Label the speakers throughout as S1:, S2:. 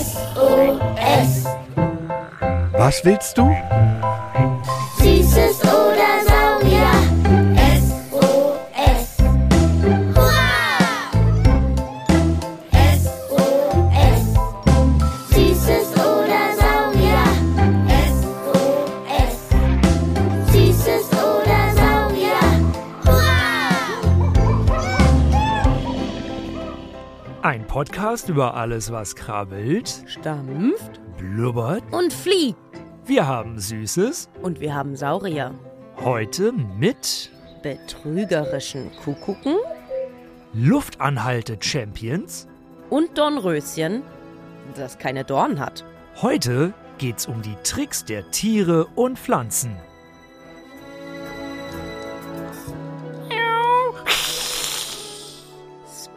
S1: SOS.
S2: Was willst du?
S3: Podcast über alles, was krabbelt,
S4: Stampft
S3: blubbert.
S4: und fliegt.
S3: Wir haben Süßes.
S4: Und wir haben Saurier.
S3: Heute mit
S4: Betrügerischen Kuckucken
S3: Luftanhalte Champions.
S4: und Dornröschen, das keine Dorn hat.
S3: Heute geht's um die Tricks der Tiere und Pflanzen.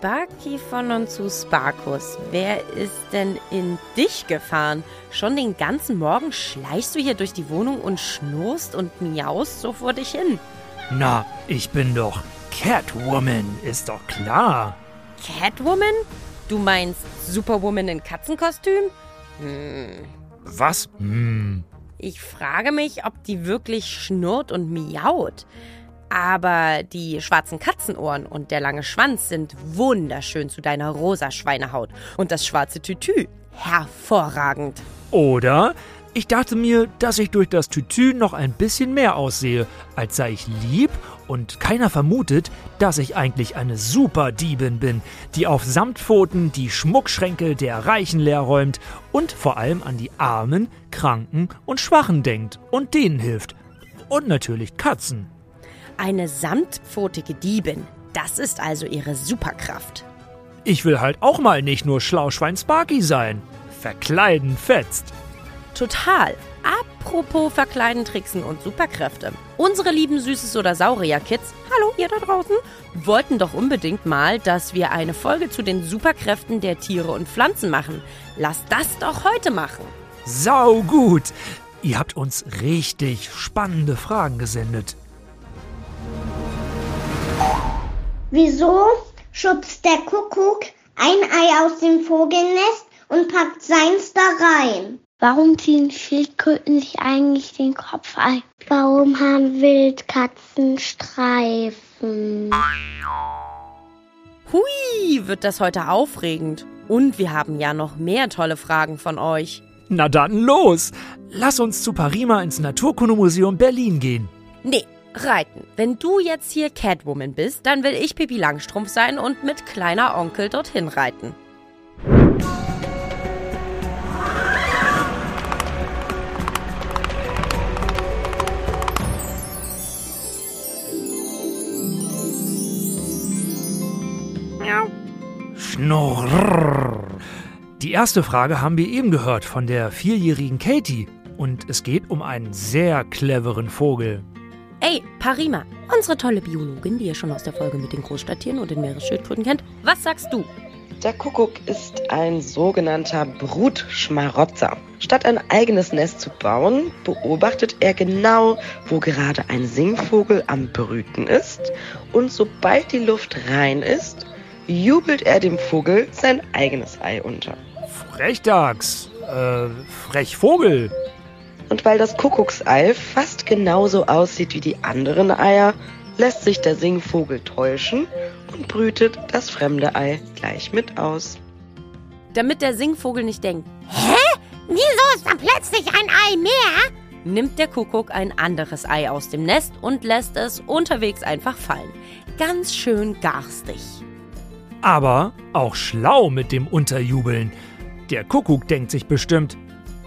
S4: Sparky von und zu Sparkus, wer ist denn in dich gefahren? Schon den ganzen Morgen schleichst du hier durch die Wohnung und schnurst und miaust so vor dich hin.
S3: Na, ich bin doch Catwoman, ist doch klar.
S4: Catwoman? Du meinst Superwoman in Katzenkostüm?
S3: Was? Hm.
S4: Ich frage mich, ob die wirklich schnurrt und miaut. Aber die schwarzen Katzenohren und der lange Schwanz sind wunderschön zu deiner rosa Schweinehaut. Und das schwarze Tütü hervorragend.
S3: Oder ich dachte mir, dass ich durch das Tütü noch ein bisschen mehr aussehe, als sei ich lieb und keiner vermutet, dass ich eigentlich eine Superdiebin bin, die auf Samtpfoten die Schmuckschränke der Reichen leerräumt und vor allem an die Armen, Kranken und Schwachen denkt und denen hilft. Und natürlich Katzen.
S4: Eine samtpfotige Diebin. Das ist also ihre Superkraft.
S3: Ich will halt auch mal nicht nur Schlauschwein Sparky sein. Verkleiden fetzt.
S4: Total. Apropos Verkleiden, Tricksen und Superkräfte. Unsere lieben Süßes- oder Saurier-Kids, hallo ihr da draußen, wollten doch unbedingt mal, dass wir eine Folge zu den Superkräften der Tiere und Pflanzen machen. Lass das doch heute machen.
S3: Sau gut. Ihr habt uns richtig spannende Fragen gesendet.
S5: Wieso schubst der Kuckuck ein Ei aus dem Vogelnest und packt seins da rein? Warum ziehen Schildkröten sich eigentlich den Kopf ein? Warum haben Wildkatzen Streifen?
S4: Hui, wird das heute aufregend. Und wir haben ja noch mehr tolle Fragen von euch.
S3: Na dann los! Lass uns zu Parima ins Naturkundemuseum Berlin gehen.
S4: Nee, reiten. Wenn du jetzt hier Catwoman bist, dann will ich Pippi Langstrumpf sein und mit kleiner Onkel dorthin reiten.
S3: Schnurr. Die erste Frage haben wir eben gehört von der vierjährigen Katie. Und es geht um einen sehr cleveren Vogel.
S4: Ey, Parima, unsere tolle Biologin, die ihr schon aus der Folge mit den Großstadttieren und den Meeresschildkröten kennt, was sagst du?
S6: Der Kuckuck ist ein sogenannter Brutschmarotzer. Statt ein eigenes Nest zu bauen, beobachtet er genau, wo gerade ein Singvogel am Brüten ist. Und sobald die Luft rein ist, jubelt er dem Vogel sein eigenes Ei unter.
S3: Frechdachs. Äh, Frechvogel.
S6: Und weil das Kuckucksei fast genauso aussieht wie die anderen Eier, lässt sich der Singvogel täuschen und brütet das fremde Ei gleich mit aus.
S4: Damit der Singvogel nicht denkt, hä? Wieso ist da plötzlich ein Ei mehr? Nimmt der Kuckuck ein anderes Ei aus dem Nest und lässt es unterwegs einfach fallen. Ganz schön garstig.
S3: Aber auch schlau mit dem Unterjubeln. Der Kuckuck denkt sich bestimmt,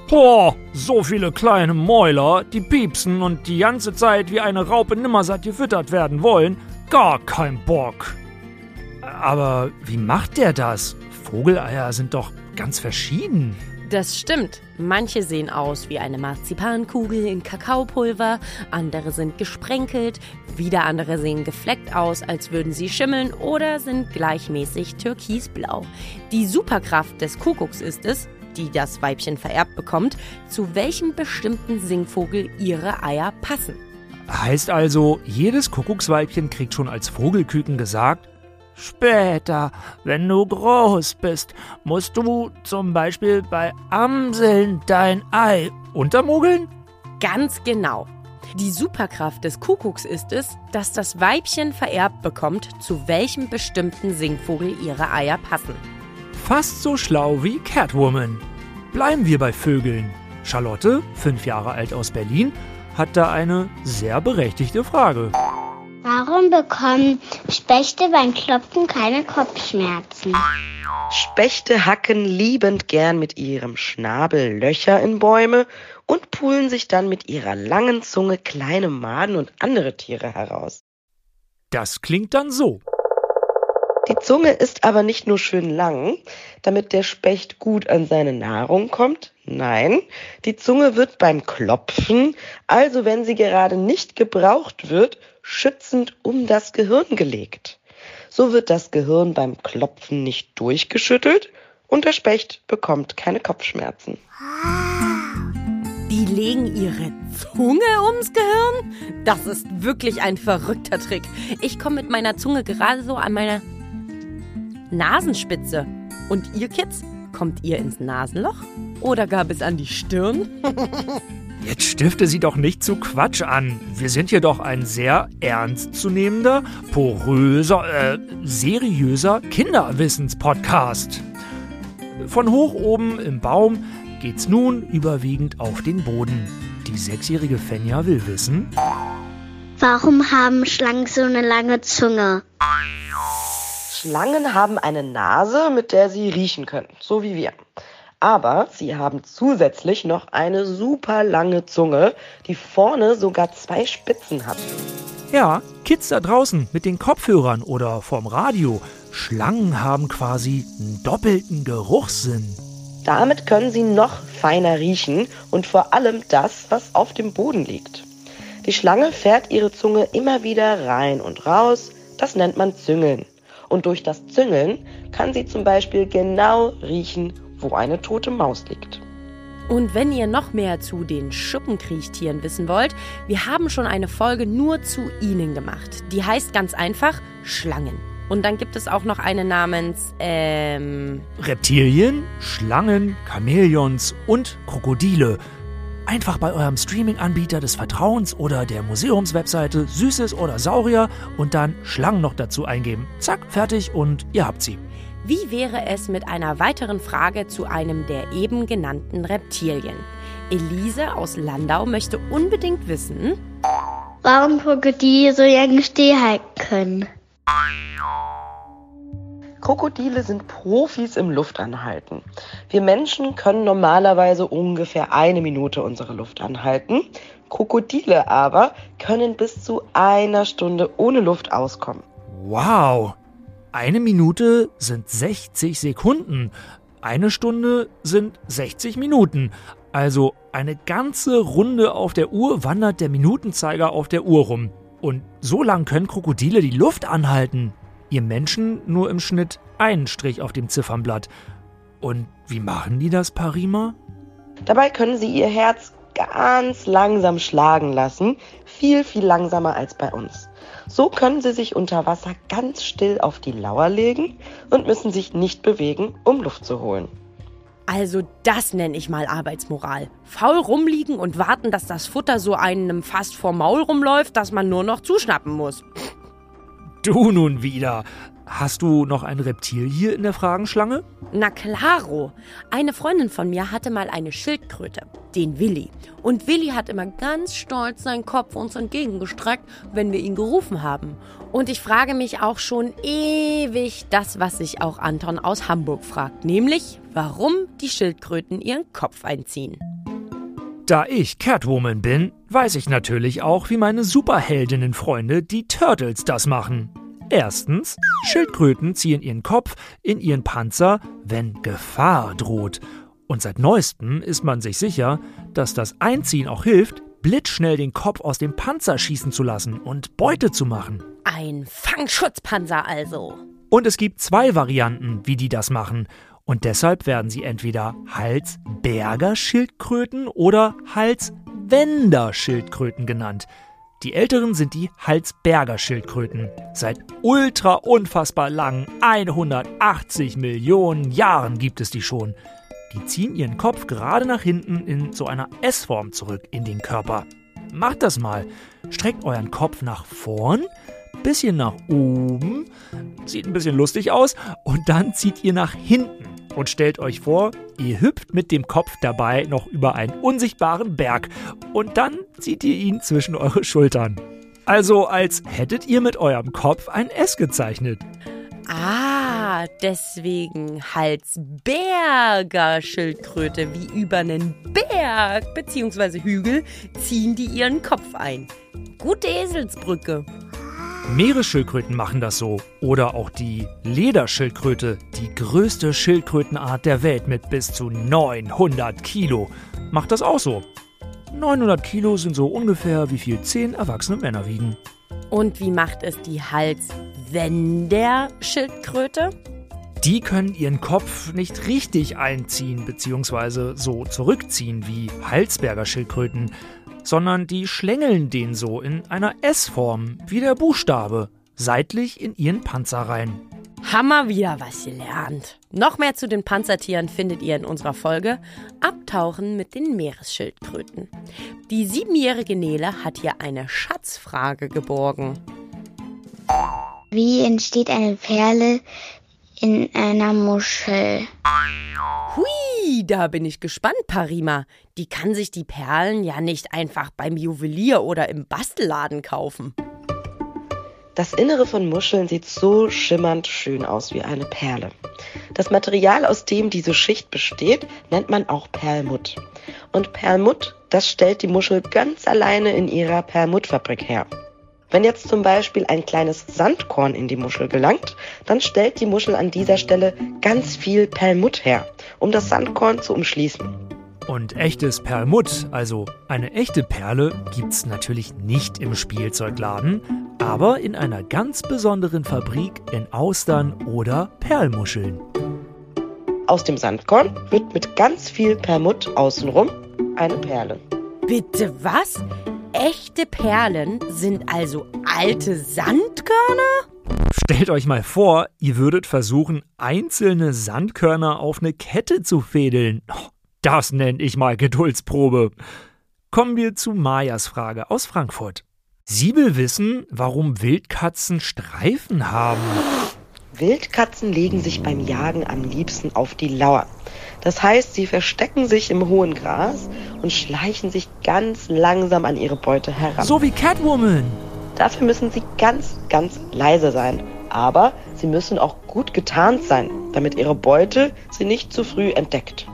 S3: Boah, so viele kleine Mäuler, die piepsen und die ganze Zeit wie eine Raupe nimmersatt gefüttert werden wollen. Gar kein Bock. Aber wie macht der das? Vogeleier sind doch ganz verschieden.
S4: Das stimmt. Manche sehen aus wie eine Marzipankugel in Kakaopulver, andere sind gesprenkelt, wieder andere sehen gefleckt aus, als würden sie schimmeln oder sind gleichmäßig türkisblau. Die Superkraft des Kuckucks ist es, die das Weibchen vererbt bekommt, zu welchem bestimmten Singvogel ihre Eier passen.
S3: Heißt also, jedes Kuckucksweibchen kriegt schon als Vogelküken gesagt, Später, wenn du groß bist, musst du zum Beispiel bei Amseln dein Ei untermogeln?
S4: Ganz genau. Die Superkraft des Kuckucks ist es, dass das Weibchen vererbt bekommt, zu welchem bestimmten Singvogel ihre Eier passen.
S3: Fast so schlau wie Catwoman. Bleiben wir bei Vögeln. Charlotte, fünf Jahre alt aus Berlin, hat da eine sehr berechtigte Frage.
S5: Warum bekommen Spechte beim Klopfen keine Kopfschmerzen?
S6: Spechte hacken liebend gern mit ihrem Schnabel Löcher in Bäume und pulen sich dann mit ihrer langen Zunge kleine Maden und andere Tiere heraus.
S3: Das klingt dann so.
S6: Die Zunge ist aber nicht nur schön lang, damit der Specht gut an seine Nahrung kommt. Nein, die Zunge wird beim Klopfen, also wenn sie gerade nicht gebraucht wird, schützend um das Gehirn gelegt. So wird das Gehirn beim Klopfen nicht durchgeschüttelt und der Specht bekommt keine Kopfschmerzen.
S4: Die legen ihre Zunge ums Gehirn? Das ist wirklich ein verrückter Trick. Ich komme mit meiner Zunge gerade so an meine Nasenspitze. Und ihr Kids, kommt ihr ins Nasenloch? Oder gab es an die Stirn?
S3: Jetzt stifte sie doch nicht zu Quatsch an. Wir sind hier doch ein sehr ernstzunehmender, poröser, äh, seriöser Kinderwissenspodcast. Von hoch oben im Baum geht's nun überwiegend auf den Boden. Die sechsjährige Fenja will wissen,
S5: Warum haben Schlangen so eine lange Zunge?
S6: Schlangen haben eine Nase, mit der sie riechen können, so wie wir. Aber sie haben zusätzlich noch eine super lange Zunge, die vorne sogar zwei Spitzen hat.
S3: ja, Kids da draußen mit den Kopfhörern oder vorm Radio, Schlangen haben quasi einen doppelten Geruchssinn.
S6: Damit können sie noch feiner riechen und vor allem das, was auf dem Boden liegt. Die Schlange fährt ihre Zunge immer wieder rein und raus, das nennt man Züngeln. Und durch das Züngeln kann sie zum Beispiel genau riechen, wo eine tote Maus liegt.
S4: Und wenn ihr noch mehr zu den Schuppenkriechtieren wissen wollt, wir haben schon eine Folge nur zu ihnen gemacht. Die heißt ganz einfach Schlangen. Und dann gibt es auch noch eine namens, ähm,
S3: Reptilien, Schlangen, Chamäleons und Krokodile. Einfach bei eurem Streaming-Anbieter des Vertrauens oder der Museumswebseite Süßes oder Saurier und dann Schlangen noch dazu eingeben. Zack, fertig und ihr habt sie.
S4: wie wäre es mit einer weiteren Frage zu einem der eben genannten Reptilien? Elise aus Landau möchte unbedingt wissen,
S5: Warum Krokodile so lange stillhalten können?
S6: Krokodile sind Profis im Luftanhalten. Wir Menschen können normalerweise ungefähr eine Minute unsere Luft anhalten. Krokodile aber können bis zu einer Stunde ohne Luft auskommen.
S3: Wow! Eine Minute sind 60 Sekunden. Eine Stunde sind 60 Minuten. Also eine ganze Runde auf der Uhr wandert der Minutenzeiger auf der Uhr rum. Und so lang können Krokodile die Luft anhalten. Ihr Menschen nur im Schnitt einen Strich auf dem Ziffernblatt. Und wie machen die das, Parima?
S6: Dabei können sie ihr Herz ganz langsam schlagen lassen, viel, viel langsamer als bei uns. So können sie sich unter Wasser ganz still auf die Lauer legen und müssen sich nicht bewegen, um Luft zu holen.
S4: also das nenne ich mal Arbeitsmoral. Faul rumliegen und warten, dass das Futter so einem fast vorm Maul rumläuft, dass man nur noch zuschnappen muss.
S3: Du nun wieder. Hast du noch ein Reptil hier in der Fragenschlange?
S4: Na klaro. Eine Freundin von mir hatte mal eine Schildkröte, den Willi. Und Willi hat immer ganz stolz seinen Kopf uns entgegengestreckt, wenn wir ihn gerufen haben. Und ich frage mich auch schon ewig das, was sich auch Anton aus Hamburg fragt, nämlich warum die Schildkröten ihren Kopf einziehen.
S3: Da ich Catwoman bin, weiß ich natürlich auch, wie meine Superheldinnen-Freunde, die Turtles, das machen. Erstens, Schildkröten ziehen ihren Kopf in ihren Panzer, wenn Gefahr droht. Und seit neuestem ist man sich sicher, dass das Einziehen auch hilft, blitzschnell den Kopf aus dem Panzer schießen zu lassen und Beute zu machen.
S4: Ein Fangschutzpanzer also.
S3: Und es gibt zwei Varianten, wie die das machen. Und deshalb werden sie entweder Halsberger Schildkröten oder Halswender Schildkröten genannt. Die älteren sind die Halsberger Schildkröten. Seit ultra unfassbar langen 180 Millionen Jahren gibt es die schon. Die ziehen ihren Kopf gerade nach hinten in so einer S-Form zurück in den Körper. Macht das mal. Streckt euren Kopf nach vorn, bisschen nach oben, sieht ein bisschen lustig aus, und dann zieht ihr nach hinten und stellt euch vor, ihr hüpft mit dem Kopf dabei noch über einen unsichtbaren Berg und dann zieht ihr ihn zwischen eure Schultern. Also als hättet ihr mit eurem Kopf ein S gezeichnet.
S4: Ah, deswegen Halsberger Schildkröte wie über einen Berg bzw. Hügel ziehen die ihren Kopf ein. Gute Eselsbrücke.
S3: Meeresschildkröten machen das so. Oder auch die Lederschildkröte, die größte Schildkrötenart der Welt mit bis zu 900 Kilo, macht das auch so. 900 Kilo sind so ungefähr wie viel zehn erwachsene Männer wiegen.
S4: Und wie macht es die Halswender-Schildkröte?
S3: Die können ihren Kopf nicht richtig einziehen bzw. so zurückziehen wie Halsberger Schildkröten, sondern die schlängeln den so in einer S-Form, wie der Buchstabe, seitlich in ihren Panzer rein.
S4: Hammer wieder was gelernt. Noch mehr zu den Panzertieren findet ihr in unserer Folge Abtauchen mit den Meeresschildkröten. Die siebenjährige Nele hat hier eine Schatzfrage geborgen.
S5: Wie entsteht eine Perle in einer Muschel?
S4: Hui, da bin ich gespannt, Parima. Die kann sich die Perlen ja nicht einfach beim Juwelier oder im Bastelladen kaufen.
S6: Das Innere von Muscheln sieht so schimmernd schön aus wie eine Perle. Das Material, aus dem diese Schicht besteht, nennt man auch Perlmutt. Und Perlmutt, das stellt die Muschel ganz alleine in ihrer Perlmuttfabrik her. Wenn jetzt zum Beispiel ein kleines Sandkorn in die Muschel gelangt, dann stellt die Muschel an dieser Stelle ganz viel Perlmutt her, um das Sandkorn zu umschließen.
S3: Und echtes Perlmutt, also eine echte Perle, gibt's natürlich nicht im Spielzeugladen, aber in einer ganz besonderen Fabrik in Austern oder Perlmuscheln.
S6: Aus dem Sandkorn wird mit ganz viel Perlmutt außenrum eine Perle.
S4: Bitte was? Echte Perlen sind also alte Sandkörner?
S3: Stellt euch mal vor, ihr würdet versuchen, einzelne Sandkörner auf eine Kette zu fädeln. Oh, Das nenne ich mal Geduldsprobe. Kommen wir zu Majas Frage aus Frankfurt. Sie will wissen, warum Wildkatzen Streifen haben.
S6: Wildkatzen legen sich beim Jagen am liebsten auf die Lauer. Das heißt, sie verstecken sich im hohen Gras und schleichen sich ganz langsam an ihre Beute heran.
S3: So wie Catwoman.
S6: Dafür müssen sie ganz, ganz leise sein. Aber sie müssen auch gut getarnt sein, damit ihre Beute sie nicht zu früh entdeckt.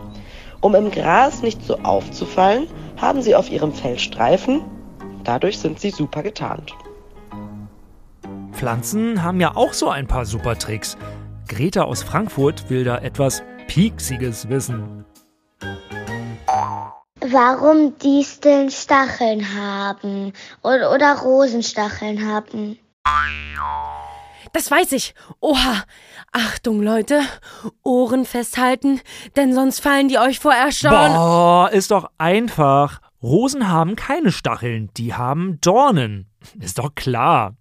S6: Um im Gras nicht so aufzufallen, haben sie auf ihrem Fell Streifen. Dadurch sind sie super getarnt.
S3: Pflanzen haben ja auch so ein paar super Tricks. Greta aus Frankfurt will da etwas Pieksiges wissen.
S5: Warum Disteln Stacheln haben oder, oder Rosenstacheln haben?
S4: Das weiß ich. Oha. Achtung, Leute. Ohren festhalten, denn sonst fallen die euch vor Erstaunen.
S3: Boah, ist doch einfach. Rosen haben keine Stacheln, die haben Dornen. Ist doch klar.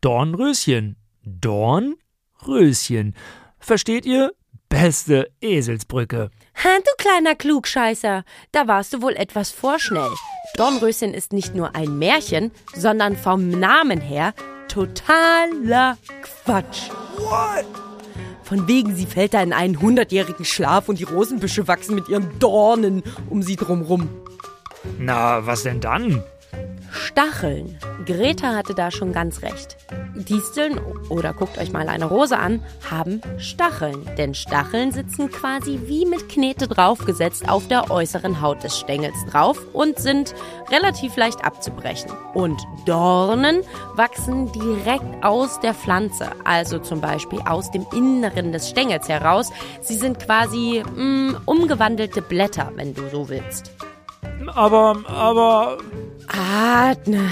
S3: Dornröschen. Dornröschen. Versteht ihr? Beste Eselsbrücke.
S4: Ha, du kleiner Klugscheißer. Da warst du wohl etwas vorschnell. Dornröschen ist nicht nur ein Märchen, sondern vom Namen her totaler Quatsch.
S3: What?
S4: Von wegen, sie fällt da in einen hundertjährigen Schlaf und die Rosenbüsche wachsen mit ihren Dornen um sie drumrum.
S3: Na, was denn dann?
S4: Stacheln. Greta hatte da schon ganz recht. Disteln oder guckt euch mal eine Rose an, haben Stacheln. Denn Stacheln sitzen quasi wie mit Knete draufgesetzt auf der äußeren Haut des Stängels drauf und sind relativ leicht abzubrechen. Und Dornen wachsen direkt aus der Pflanze, also zum Beispiel aus dem Inneren des Stängels heraus. Sie sind quasi mh, umgewandelte Blätter, wenn du so willst.
S3: Aber, aber.
S4: Atme,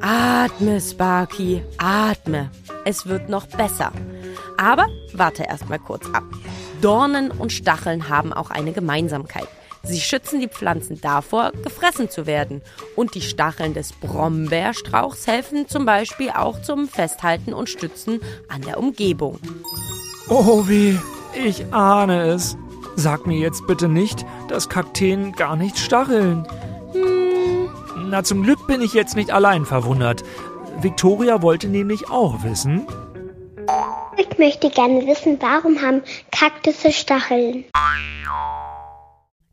S4: atme, Sparky, atme. Es wird noch besser. Aber warte erst mal kurz ab. Dornen und Stacheln haben auch eine Gemeinsamkeit. Sie schützen die Pflanzen davor, gefressen zu werden. Und die Stacheln des Brombeerstrauchs helfen zum Beispiel auch zum Festhalten und Stützen an der Umgebung.
S3: Oh weh, ich ahne es. Sag mir jetzt bitte nicht, dass Kakteen gar nicht stacheln. Hm. Na, zum Glück bin ich jetzt nicht allein verwundert. Victoria wollte nämlich auch wissen.
S5: Ich möchte gerne wissen, warum haben Kaktusse Stacheln?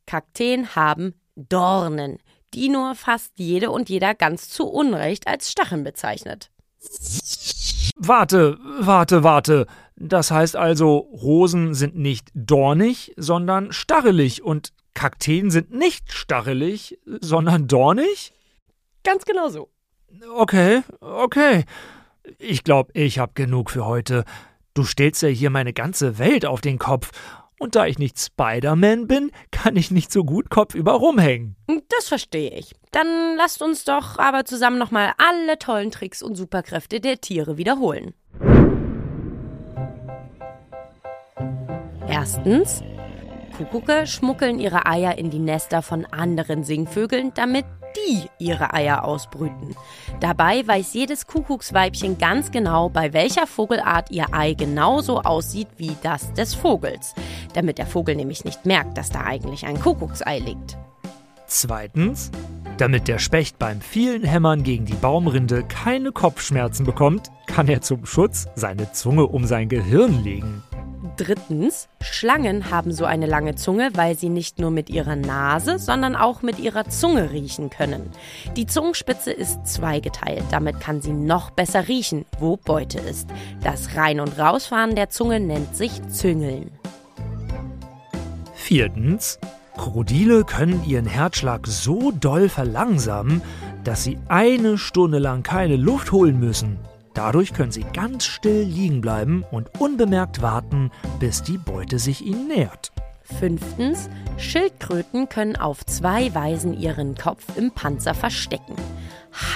S4: Kakteen haben Dornen, die nur fast jede und jeder ganz zu Unrecht als Stacheln bezeichnet.
S3: Warte, warte, warte. Das heißt also, Rosen sind nicht dornig, sondern stachelig und Kakteen sind nicht stachelig, sondern dornig?
S4: Ganz genau so.
S3: Okay, okay. Ich glaube, ich habe genug für heute. Du stellst ja hier meine ganze Welt auf den Kopf. Und da ich nicht Spider-Man bin, kann ich nicht so gut kopfüber rumhängen.
S4: Das verstehe ich. Dann lasst uns doch aber zusammen nochmal alle tollen Tricks und Superkräfte der Tiere wiederholen. Erstens, Kuckucke schmuggeln ihre Eier in die Nester von anderen Singvögeln, damit die ihre Eier ausbrüten. Dabei weiß jedes Kuckucksweibchen ganz genau, bei welcher Vogelart ihr Ei genauso aussieht wie das des Vogels, damit der Vogel nämlich nicht merkt, dass da eigentlich ein Kuckucksei liegt.
S3: Zweitens, damit der Specht beim vielen Hämmern gegen die Baumrinde keine Kopfschmerzen bekommt, kann er zum Schutz seine Zunge um sein Gehirn legen.
S4: Drittens, Schlangen haben so eine lange Zunge, weil sie nicht nur mit ihrer Nase, sondern auch mit ihrer Zunge riechen können. Die Zungenspitze ist zweigeteilt, damit kann sie noch besser riechen, wo Beute ist. Das Rein- und Rausfahren der Zunge nennt sich Züngeln.
S3: Viertens, Krokodile können ihren Herzschlag so doll verlangsamen, dass sie eine Stunde lang keine Luft holen müssen. Dadurch können sie ganz still liegen bleiben und unbemerkt warten, bis die Beute sich ihnen nähert.
S4: Fünftens, Schildkröten können auf zwei Weisen ihren Kopf im Panzer verstecken.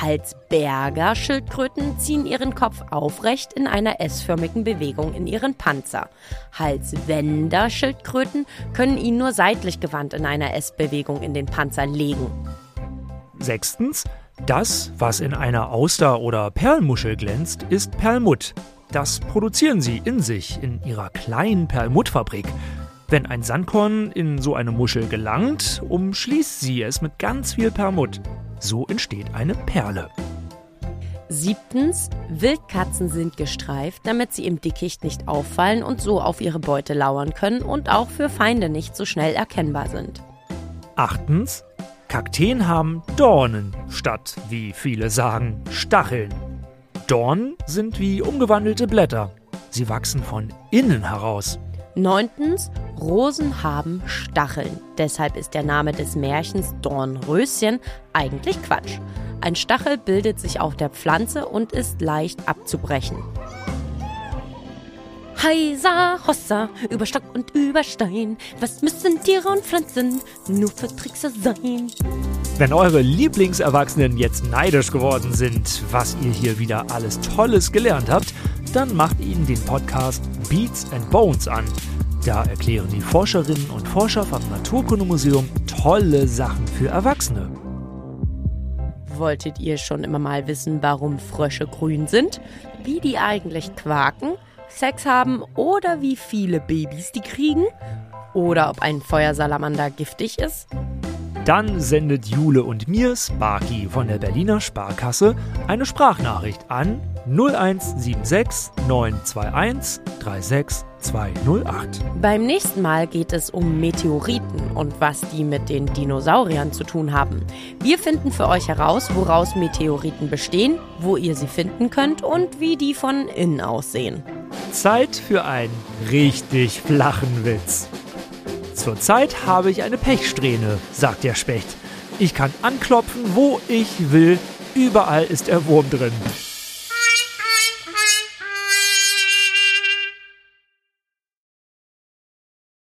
S4: Halsberger Schildkröten ziehen ihren Kopf aufrecht in einer S-förmigen Bewegung in ihren Panzer. Halswender Schildkröten können ihn nur seitlich gewandt in einer S-Bewegung in den Panzer legen.
S3: Sechstens, das, was in einer Auster oder Perlmuschel glänzt, ist Perlmutt. Das produzieren sie in sich, in ihrer kleinen Perlmuttfabrik. Wenn ein Sandkorn in so eine Muschel gelangt, umschließt sie es mit ganz viel Perlmutt. So entsteht eine Perle.
S4: Siebtens, Wildkatzen sind gestreift, damit sie im Dickicht nicht auffallen und so auf ihre Beute lauern können und auch für Feinde nicht so schnell erkennbar sind.
S3: Achtens, Kakteen haben Dornen statt, wie viele sagen, Stacheln. Dornen sind wie umgewandelte Blätter. Sie wachsen von innen heraus.
S4: Neuntens, Rosen haben Stacheln. Deshalb ist der Name des Märchens Dornröschen eigentlich Quatsch. Ein Stachel bildet sich auf der Pflanze und ist leicht abzubrechen. Heisa, Hossa, über Stock und über Stein. Was müssen Tiere und Pflanzen nur für Trickser sein?
S3: Wenn eure Lieblingserwachsenen jetzt neidisch geworden sind, was ihr hier wieder alles Tolles gelernt habt, dann macht ihnen den Podcast Beats and Bones an. Da erklären die Forscherinnen und Forscher vom Naturkundemuseum tolle Sachen für Erwachsene.
S4: Wolltet ihr schon immer mal wissen, warum Frösche grün sind? Wie die eigentlich quaken? Sex haben oder wie viele Babys die kriegen? Oder ob ein Feuersalamander giftig ist?
S3: Dann sendet Jule und mir, Sparky von der Berliner Sparkasse, eine Sprachnachricht an 0176 921 36208.
S4: Beim nächsten Mal geht es um Meteoriten und was die mit den Dinosauriern zu tun haben. Wir finden für euch heraus, woraus Meteoriten bestehen, wo ihr sie finden könnt und wie die von innen aussehen.
S3: Zeit für einen richtig flachen Witz. Zurzeit habe ich eine Pechsträhne, sagt der Specht. Ich kann anklopfen, wo ich will. Überall ist der Wurm drin.